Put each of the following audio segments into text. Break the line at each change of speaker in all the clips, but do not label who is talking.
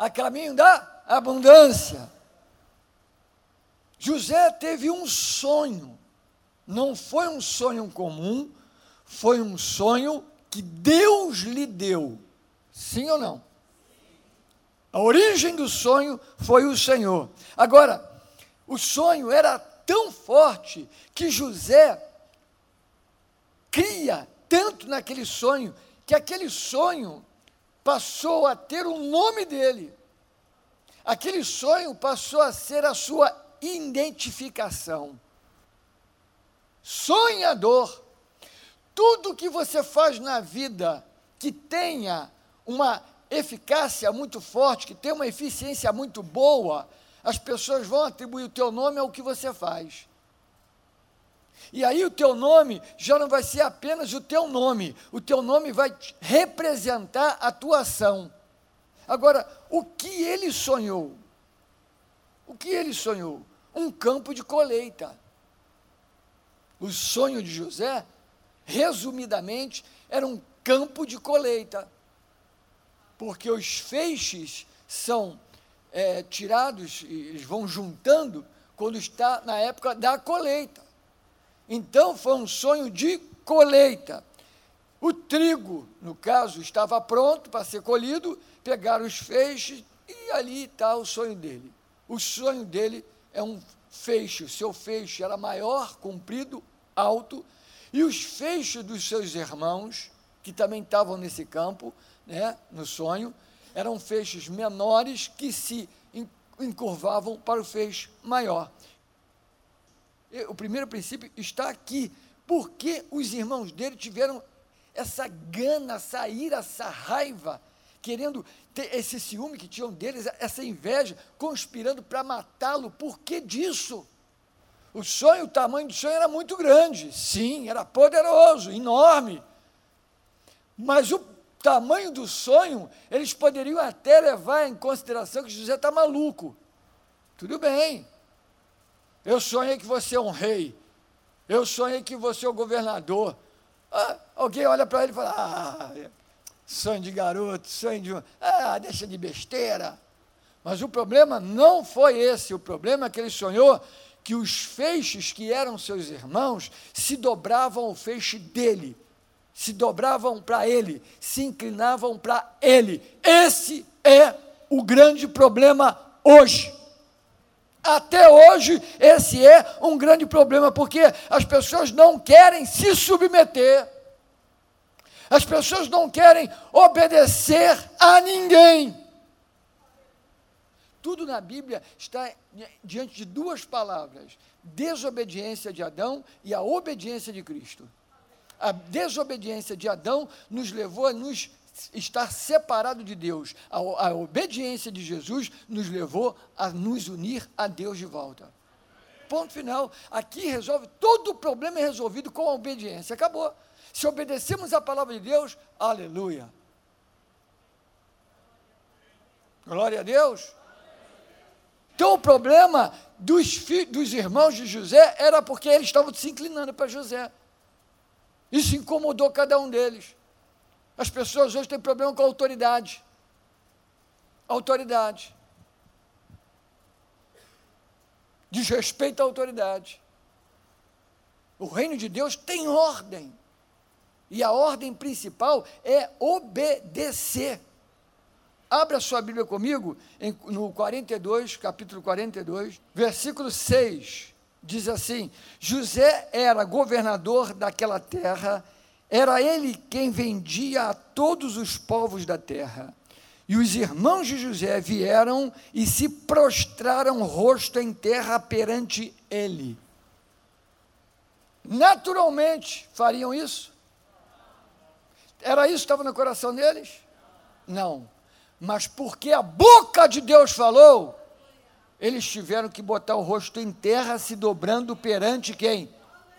a caminho da abundância. José teve um sonho, não foi um sonho comum, foi um sonho que Deus lhe deu. Sim ou não? A origem do sonho foi o Senhor. Agora, o sonho era tão forte que José cria tanto naquele sonho que aquele sonho passou a ter o nome dele. Aquele sonho passou a ser a sua identificação. Sonhador. Tudo que você faz na vida que tenha uma eficácia muito forte, que tenha uma eficiência muito boa, as pessoas vão atribuir o teu nome ao que você faz. E aí o teu nome já não vai ser apenas o teu nome, o teu nome vai representar a tua ação. Agora, o que ele sonhou? O que ele sonhou? Um campo de colheita. O sonho de José, resumidamente, era um campo de colheita. Porque os feixes são é, tirados, eles vão juntando quando está na época da colheita. Então foi um sonho de colheita. O trigo, no caso, estava pronto para ser colhido, pegaram os feixes e ali está o sonho dele. O sonho dele é um feixe, o seu feixe era maior, comprido, alto, e os feixes dos seus irmãos, que também estavam nesse campo, né, no sonho, eram feixes menores que se encurvavam para o feixe maior o primeiro princípio está aqui. Porque os irmãos dele tiveram essa gana, essa ira, essa raiva, querendo ter esse ciúme que tinham deles, essa inveja, conspirando para matá-lo. Por que disso? O sonho, o tamanho do sonho era muito grande, sim, era poderoso, enorme. Mas o tamanho do sonho, eles poderiam até levar em consideração que José está maluco. Tudo bem, eu sonhei que você é um rei. Eu sonhei que você é o governador. Ah, alguém olha para ele e fala: Ah, sonho de garoto, sonho de. Ah, deixa de besteira. Mas o problema não foi esse. O problema é que ele sonhou que os feixes que eram seus irmãos se dobravam ao feixe dele, se dobravam para ele, se inclinavam para ele. Esse é o grande problema hoje. Até hoje, esse é um grande problema, porque as pessoas não querem se submeter, as pessoas não querem obedecer a ninguém. Tudo na Bíblia está diante de duas palavras: desobediência de Adão e a obediência de Cristo. A desobediência de Adão nos levou a nos estar separado de Deus. A, a, obediência de Jesus nos levou a nos unir a Deus de volta. Ponto final. Aqui resolve, todo o problema é resolvido com a obediência. Acabou. Se obedecemos a palavra de Deus, aleluia. Glória a Deus. Então o problema dos, dos irmãos de José era porque eles estavam se inclinando para José. Isso incomodou cada um deles. As pessoas hoje têm problema com a autoridade. Autoridade. Desrespeito à autoridade. O reino de Deus tem ordem. E a ordem principal é obedecer. Abra sua Bíblia comigo em, no 42, capítulo 42, versículo 6. Diz assim: José era governador daquela terra era ele quem vendia a todos os povos da terra. E os irmãos de José vieram e se prostraram rosto em terra perante ele. Naturalmente fariam isso? Era isso que estava no coração deles? Não. Mas porque a boca de Deus falou, eles tiveram que botar o rosto em terra, se dobrando perante quem?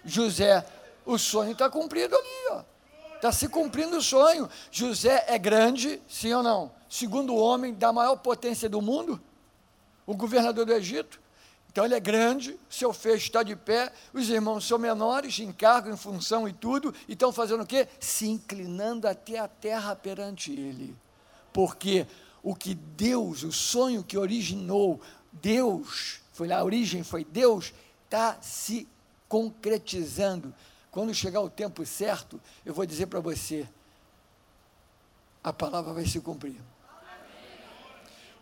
José o sonho está cumprido ali, Está se cumprindo o sonho. José é grande, sim ou não? Segundo homem da maior potência do mundo, o governador do Egito. Então ele é grande, seu fecho está de pé, os irmãos são menores, em cargo, em função e tudo, e estão fazendo o quê? Se inclinando até a terra perante ele. Porque o que Deus, o sonho que originou, Deus, foi lá, a origem foi Deus, está se concretizando. Quando chegar o tempo certo, eu vou dizer para você, a palavra vai se cumprir.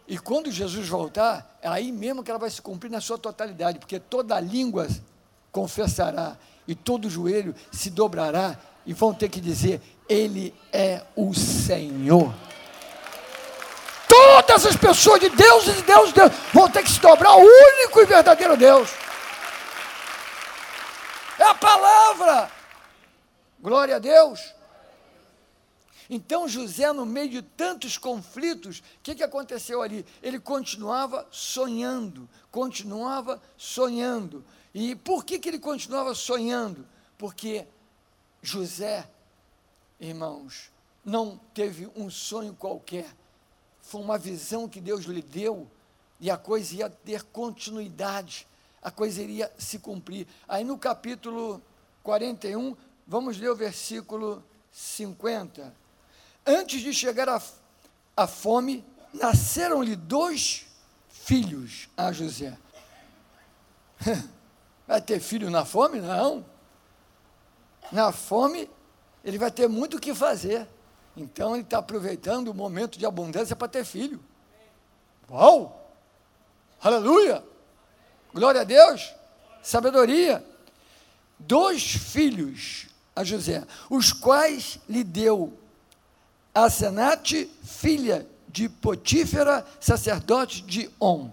E quando Jesus voltar, é aí mesmo que ela vai se cumprir na sua totalidade, porque toda língua confessará e todo joelho se dobrará e vão ter que dizer: Ele é o Senhor. Todas as pessoas de Deus e de Deus, Deus vão ter que se dobrar ao único e verdadeiro Deus. A palavra. Glória a Deus. Então José, no meio de tantos conflitos, o que, que aconteceu ali? Ele continuava sonhando, continuava sonhando. E por que, que ele continuava sonhando? Porque José, irmãos, não teve um sonho qualquer, foi uma visão que Deus lhe deu e a coisa ia ter continuidade, a coisa iria se cumprir. Aí no capítulo 41, vamos ler o versículo 50. Antes de chegar a fome, nasceram-lhe dois filhos a José. Vai ter filho na fome? Não. Na fome, ele vai ter muito o que fazer. Então, ele está aproveitando o momento de abundância para ter filho. Uau! Aleluia! Glória a Deus! Sabedoria. Dois filhos a José, os quais lhe deu Asenate, filha de Potífera, sacerdote de On.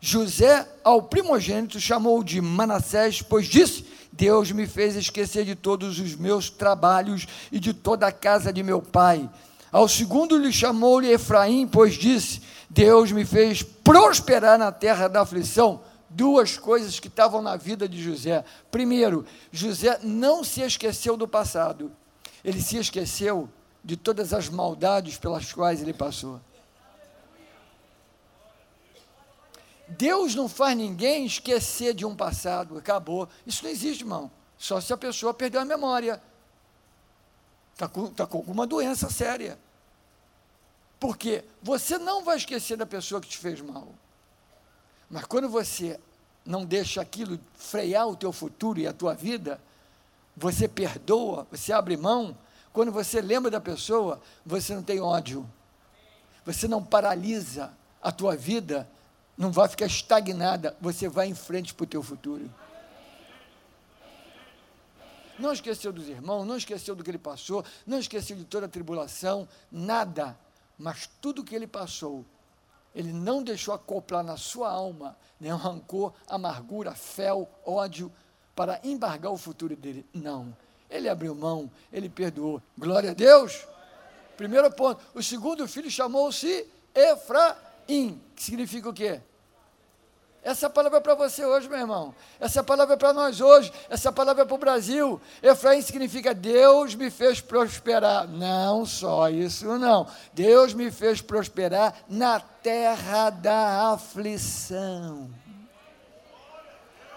José, ao primogênito, chamou de Manassés, pois disse: Deus me fez esquecer de todos os meus trabalhos e de toda a casa de meu pai. Ao segundo lhe chamou-lhe Efraim, pois disse: Deus me fez prosperar na terra da aflição. Duas coisas que estavam na vida de José. Primeiro, José não se esqueceu do passado, ele se esqueceu de todas as maldades pelas quais ele passou. Deus não faz ninguém esquecer de um passado, acabou. Isso não existe, irmão. Só se a pessoa perdeu a memória. Está com, tá com alguma doença séria. Porque você não vai esquecer da pessoa que te fez mal. Mas quando você não deixa aquilo frear o teu futuro e a tua vida, você perdoa, você abre mão, quando você lembra da pessoa, você não tem ódio. Você não paralisa a tua vida, não vai ficar estagnada, você vai em frente para o teu futuro. Não esqueceu dos irmãos, não esqueceu do que ele passou, não esqueceu de toda a tribulação, nada. Mas tudo que ele passou, ele não deixou acoplar na sua alma nenhum rancor, amargura, fel, ódio, para embargar o futuro dele. Não. Ele abriu mão, ele perdoou. Glória a Deus. Primeiro ponto. O segundo filho chamou-se Efraim, que significa o quê? Essa palavra é para você hoje, meu irmão. Essa palavra é para nós hoje. Essa palavra é para o Brasil. Efraim significa Deus me fez prosperar. Não só isso, não. Deus me fez prosperar na terra da aflição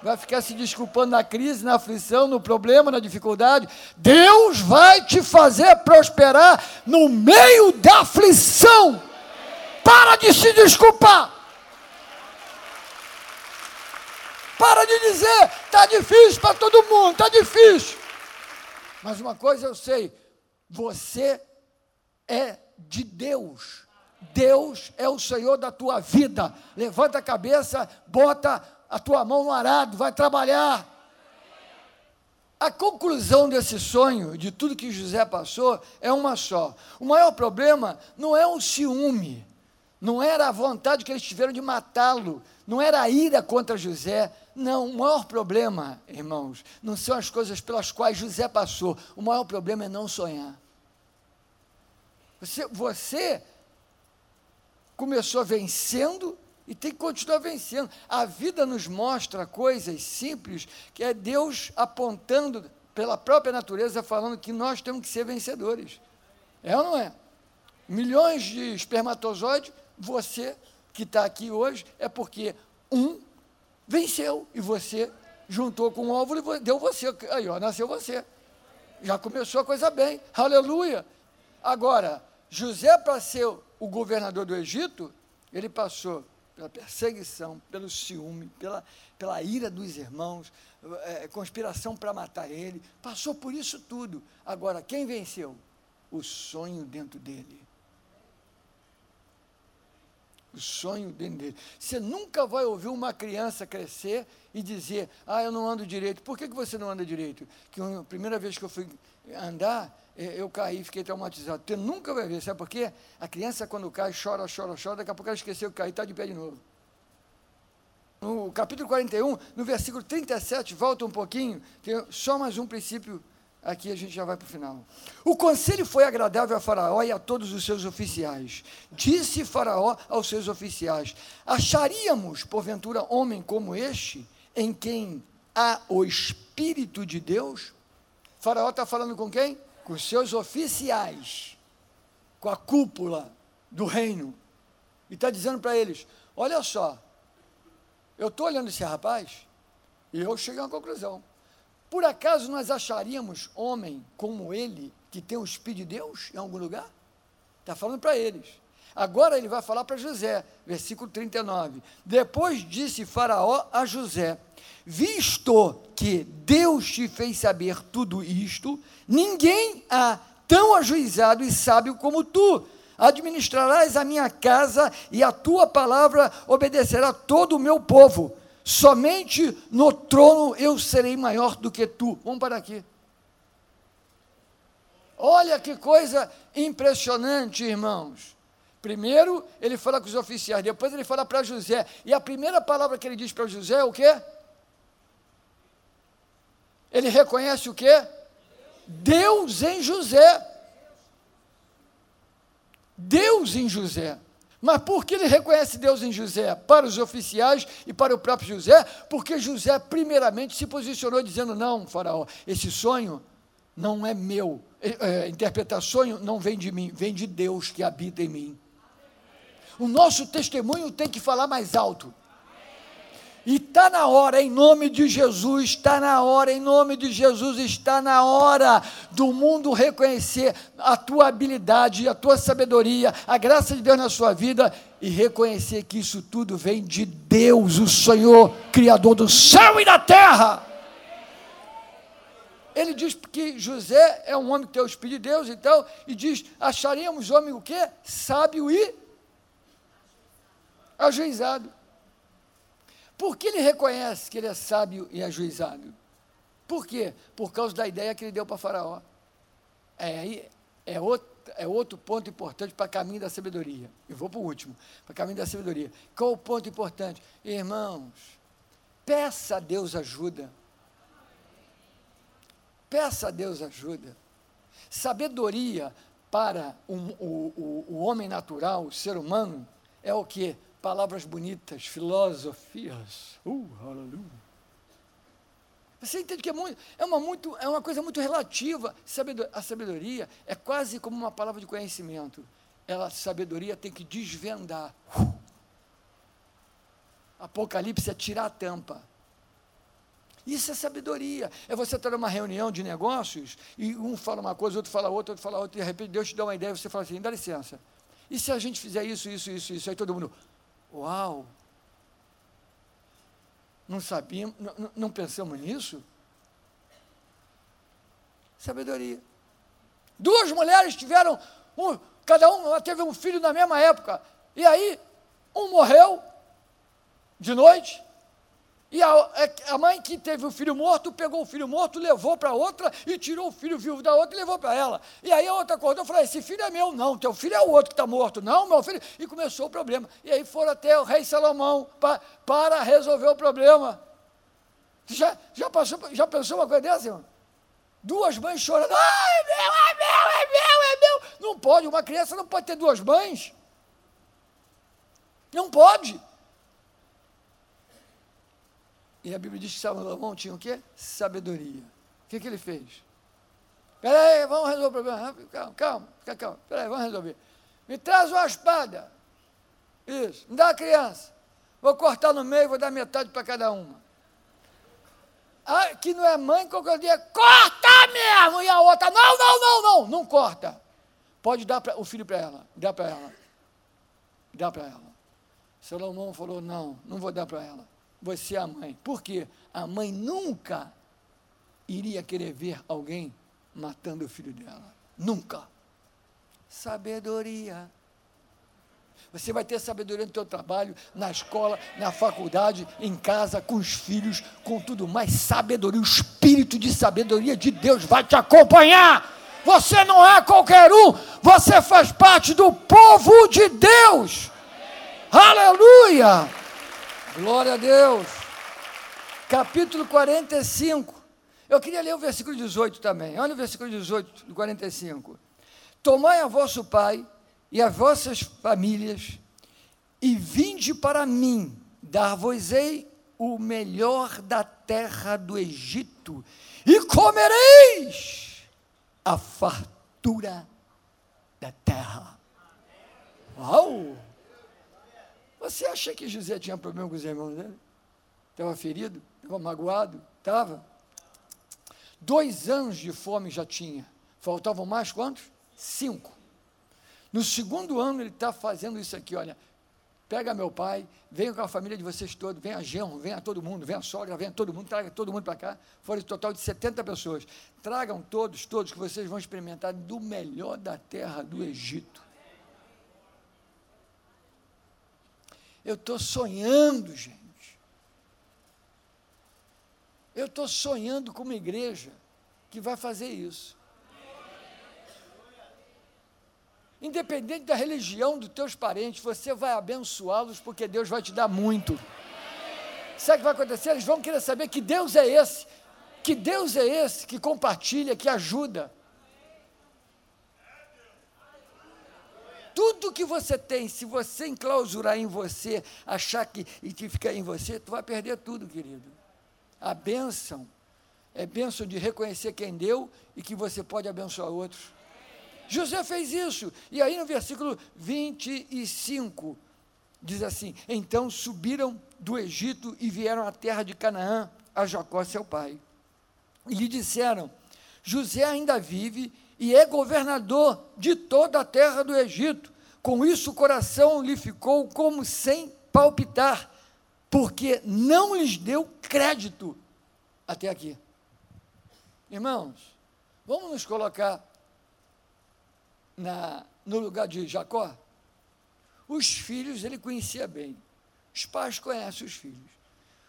vai ficar se desculpando na crise, na aflição, no problema, na dificuldade. Deus vai te fazer prosperar no meio da aflição. Para de se desculpar. Para de dizer, está difícil para todo mundo, está difícil. Mas uma coisa eu sei, você é de Deus. Deus é o Senhor da tua vida. Levanta a cabeça, bota a tua mão no arado, vai trabalhar. A conclusão desse sonho, de tudo que José passou, é uma só. O maior problema não é o ciúme, não era a vontade que eles tiveram de matá-lo, não era a ira contra José. Não, o maior problema, irmãos, não são as coisas pelas quais José passou. O maior problema é não sonhar. Você, você começou vencendo e tem que continuar vencendo. A vida nos mostra coisas simples, que é Deus apontando pela própria natureza, falando que nós temos que ser vencedores. É ou não é? Milhões de espermatozoides, você que está aqui hoje, é porque um venceu e você juntou com o óvulo e deu você. Aí, ó, nasceu você. Já começou a coisa bem. Aleluia. Agora, José, para ser o governador do Egito, ele passou pela perseguição, pelo ciúme, pela, pela ira dos irmãos, é, conspiração para matar ele, passou por isso tudo. Agora, quem venceu? O sonho dentro dele. O sonho dentro dele. Você nunca vai ouvir uma criança crescer e dizer: Ah, eu não ando direito. Por que, que você não anda direito? Que a primeira vez que eu fui andar, é, eu caí, fiquei traumatizado. Você nunca vai ver, sabe por quê? A criança, quando cai, chora, chora, chora, daqui a pouco ela esqueceu que caiu e está de pé de novo. No capítulo 41, no versículo 37, volta um pouquinho, tem só mais um princípio aqui a gente já vai para o final. O conselho foi agradável a Faraó e a todos os seus oficiais. Disse Faraó aos seus oficiais: Acharíamos, porventura, homem como este, em quem há o Espírito de Deus? Faraó está falando com quem? com os seus oficiais, com a cúpula do reino, e está dizendo para eles: olha só, eu estou olhando esse rapaz e eu cheguei a uma conclusão. Por acaso nós acharíamos homem como ele, que tem o Espírito de Deus em algum lugar? Está falando para eles. Agora ele vai falar para José, versículo 39. Depois disse Faraó a José: Visto que Deus te fez saber tudo isto, ninguém há tão ajuizado e sábio como tu. Administrarás a minha casa e a tua palavra obedecerá todo o meu povo. Somente no trono eu serei maior do que tu. Vamos parar aqui. Olha que coisa impressionante, irmãos. Primeiro, ele fala com os oficiais, depois ele fala para José. E a primeira palavra que ele diz para José é o quê? Ele reconhece o quê? Deus em José. Deus em José. Mas por que ele reconhece Deus em José? Para os oficiais e para o próprio José? Porque José, primeiramente, se posicionou dizendo: Não, Faraó, esse sonho não é meu. É, é interpretar sonho não vem de mim, vem de Deus que habita em mim. O nosso testemunho tem que falar mais alto. E está na hora, em nome de Jesus, está na hora, em nome de Jesus, está na hora do mundo reconhecer a tua habilidade, a tua sabedoria, a graça de Deus na sua vida e reconhecer que isso tudo vem de Deus, o Senhor, Criador do céu e da terra. Ele diz que José é um homem que tem o Espírito de Deus, então, e diz: acharíamos homem o quê? Sábio e ajuizado. Por que ele reconhece que ele é sábio e ajuizado? Por quê? Por causa da ideia que ele deu para Faraó. É, aí é outro, é outro ponto importante para o caminho da sabedoria. Eu vou para o último, para o caminho da sabedoria. Qual o ponto importante? Irmãos, peça a Deus ajuda. Peça a Deus ajuda. Sabedoria para um, o, o, o homem natural, o ser humano, é o que? Palavras bonitas, filosofias. Uh, aleluia. Você entende que é, muito, é, uma, muito, é uma coisa muito relativa. A sabedoria é quase como uma palavra de conhecimento. Ela, sabedoria tem que desvendar. Apocalipse é tirar a tampa. Isso é sabedoria. É você estar numa reunião de negócios e um fala uma coisa, outro fala outra, outro fala outra, e de repente Deus te dá uma ideia e você fala assim: dá licença. E se a gente fizer isso, isso, isso, isso? Aí todo mundo, Uau! Não sabíamos, não, não pensamos nisso? Sabedoria. Duas mulheres tiveram, um, cada uma teve um filho na mesma época. E aí, um morreu de noite, e a, é a, mãe que teve o filho morto pegou o filho morto, levou para outra e tirou o filho vivo da outra e levou para ela. E aí a outra acordou e falou: Esse filho é meu, não, teu filho é o outro que está morto, não, meu filho. E começou o problema. E aí foram até o rei Salomão pra, para resolver o problema. Já, já, passou, já pensou uma coisa dessa, irmão? Duas mães chorando: é meu, é meu, é meu, é meu. Não pode, uma criança não pode ter duas mães. Não pode. E a Bíblia diz que Salomão tinha o quê? Sabedoria. O que, que ele fez? Espera aí, vamos resolver o problema. Calma, calma, fica calmo. Espera aí, vamos resolver. Me traz uma espada. Isso, me dá a criança. Vou cortar no meio, vou dar metade para cada uma. Ah, que não é mãe, qualquer dia, corta mesmo! E a outra, não, não, não, não, não corta. pode dar pra, o filho para ela, dá para ela. Dá para ela. Salomão falou: Não, não vou dar para ela. Você é a mãe. Por quê? A mãe nunca iria querer ver alguém matando o filho dela. Nunca. Sabedoria. Você vai ter sabedoria no teu trabalho, na escola, na faculdade, em casa, com os filhos, com tudo mais. Sabedoria, o espírito de sabedoria de Deus vai te acompanhar. Você não é qualquer um, você faz parte do povo de Deus. Aleluia! Glória a Deus. Capítulo 45. Eu queria ler o versículo 18 também. Olha o versículo 18 do 45. Tomai a vosso pai e as vossas famílias, e vinde para mim, dar-vos-ei o melhor da terra do Egito, e comereis a fartura da terra. Uau! Você acha que José tinha problema com os irmãos dele? Estava ferido? Estava magoado? Estava. Dois anos de fome já tinha. Faltavam mais quantos? Cinco. No segundo ano, ele está fazendo isso aqui, olha. Pega meu pai, venha com a família de vocês todos, venha a genro, venha todo mundo, venha a sogra, venha todo mundo, traga todo mundo para cá. Foram um total de 70 pessoas. Tragam todos, todos, que vocês vão experimentar do melhor da terra do Egito. Eu estou sonhando, gente. Eu estou sonhando com uma igreja que vai fazer isso. Independente da religião dos teus parentes, você vai abençoá-los porque Deus vai te dar muito. Sabe o que vai acontecer? Eles vão querer saber que Deus é esse, que Deus é esse que compartilha, que ajuda. Tudo que você tem, se você enclausurar em você, achar que e que fica em você, tu vai perder tudo, querido. A bênção é bênção de reconhecer quem deu e que você pode abençoar outros. José fez isso. E aí no versículo 25 diz assim: Então subiram do Egito e vieram à terra de Canaã, a Jacó, seu pai. E lhe disseram: José ainda vive e é governador de toda a terra do Egito. Com isso o coração lhe ficou como sem palpitar, porque não lhes deu crédito até aqui. Irmãos, vamos nos colocar na, no lugar de Jacó, os filhos ele conhecia bem. Os pais conhecem os filhos.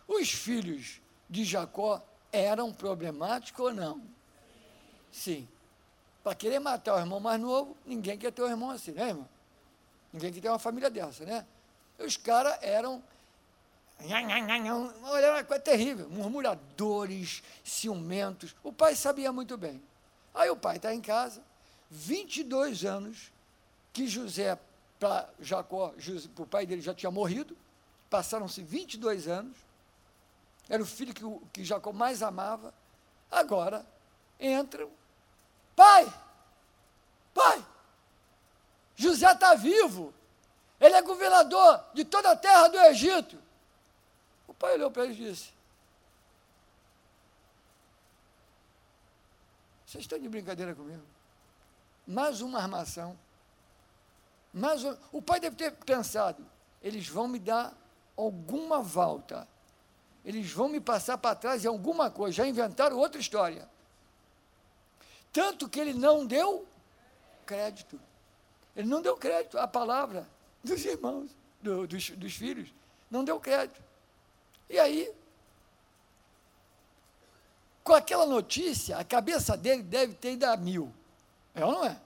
Os filhos de Jacó eram problemáticos ou não? Sim. Para querer matar o irmão mais novo, ninguém quer ter um irmão assim, né, irmão? Ninguém quer ter uma família dessa, né? Os caras eram. Olha, uma coisa terrível. Murmuradores, ciumentos. O pai sabia muito bem. Aí o pai está em casa, 22 anos que José, para Jacó, o pai dele já tinha morrido, passaram-se 22 anos, era o filho que, que Jacó mais amava, agora entram, pai, pai, José está vivo, ele é governador de toda a terra do Egito. O pai olhou para ele e disse: Vocês estão de brincadeira comigo? mais uma armação. Mais um, o pai deve ter pensado: eles vão me dar alguma volta. Eles vão me passar para trás em alguma coisa. Já inventaram outra história. Tanto que ele não deu crédito. Ele não deu crédito à palavra dos irmãos, do, dos, dos filhos. Não deu crédito. E aí, com aquela notícia, a cabeça dele deve ter ido a mil. É ou não é?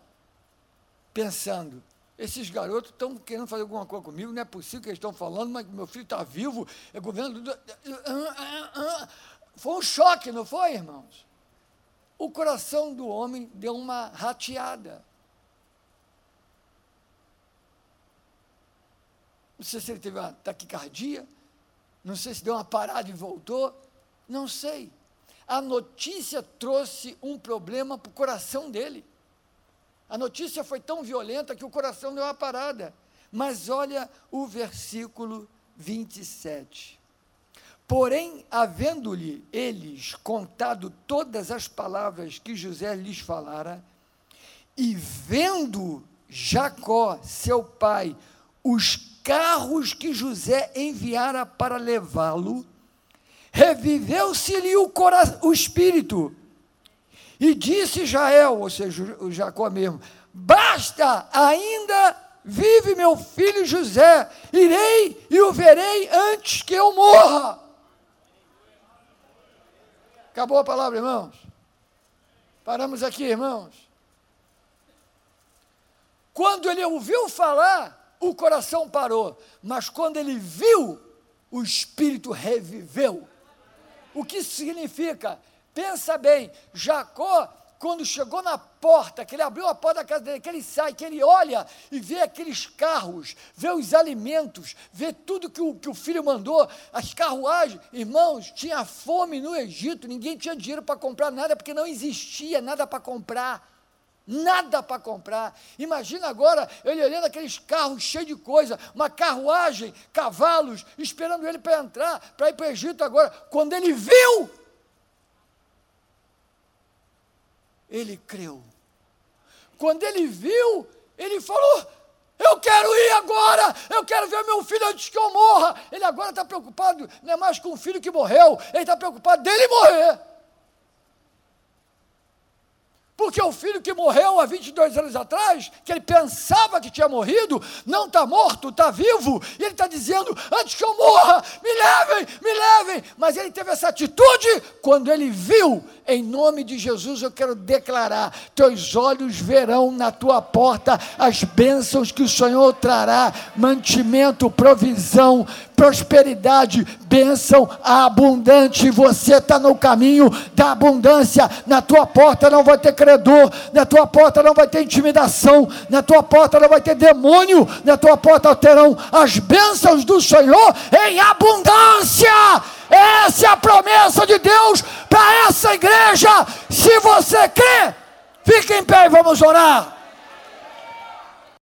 Pensando, esses garotos estão querendo fazer alguma coisa comigo, não é possível que eles estão falando, mas meu filho está vivo, é governo. Foi um choque, não foi, irmãos? O coração do homem deu uma rateada. Não sei se ele teve uma taquicardia, não sei se deu uma parada e voltou, não sei. A notícia trouxe um problema para o coração dele. A notícia foi tão violenta que o coração deu uma parada. Mas olha o versículo 27. Porém, havendo-lhe eles contado todas as palavras que José lhes falara, E vendo Jacó, seu pai, os carros que José enviara para levá-lo, reviveu-se-lhe o, o espírito. E disse Israel, ou seja, o Jacó mesmo: Basta, ainda vive meu filho José, irei e o verei antes que eu morra. Acabou a palavra, irmãos? Paramos aqui, irmãos. Quando ele ouviu falar, o coração parou, mas quando ele viu, o espírito reviveu. O que significa? Pensa bem, Jacó, quando chegou na porta, que ele abriu a porta da casa dele, que ele sai, que ele olha e vê aqueles carros, vê os alimentos, vê tudo que o, que o filho mandou, as carruagens, irmãos, tinha fome no Egito, ninguém tinha dinheiro para comprar nada, porque não existia nada para comprar nada para comprar. Imagina agora ele olhando aqueles carros cheios de coisa, uma carruagem, cavalos, esperando ele para entrar, para ir para o Egito agora. Quando ele viu, ele creu. Quando ele viu, ele falou: Eu quero ir agora, eu quero ver meu filho antes que eu morra. Ele agora está preocupado, não é mais com o filho que morreu, ele está preocupado dele morrer. Porque o filho que morreu há 22 anos atrás, que ele pensava que tinha morrido, não está morto, está vivo, e ele está dizendo: antes que eu morra, me levem, me levem. Mas ele teve essa atitude quando ele viu, em nome de Jesus, eu quero declarar: teus olhos verão na tua porta as bênçãos que o Senhor trará, mantimento, provisão, prosperidade, bênção abundante. Você está no caminho da abundância. Na tua porta não vai ter credor, na tua porta não vai ter intimidação, na tua porta não vai ter demônio, na tua porta terão as bênçãos do Senhor em abundância. Essa é a promessa de Deus para essa igreja. Se você crê, fique em pé e vamos orar.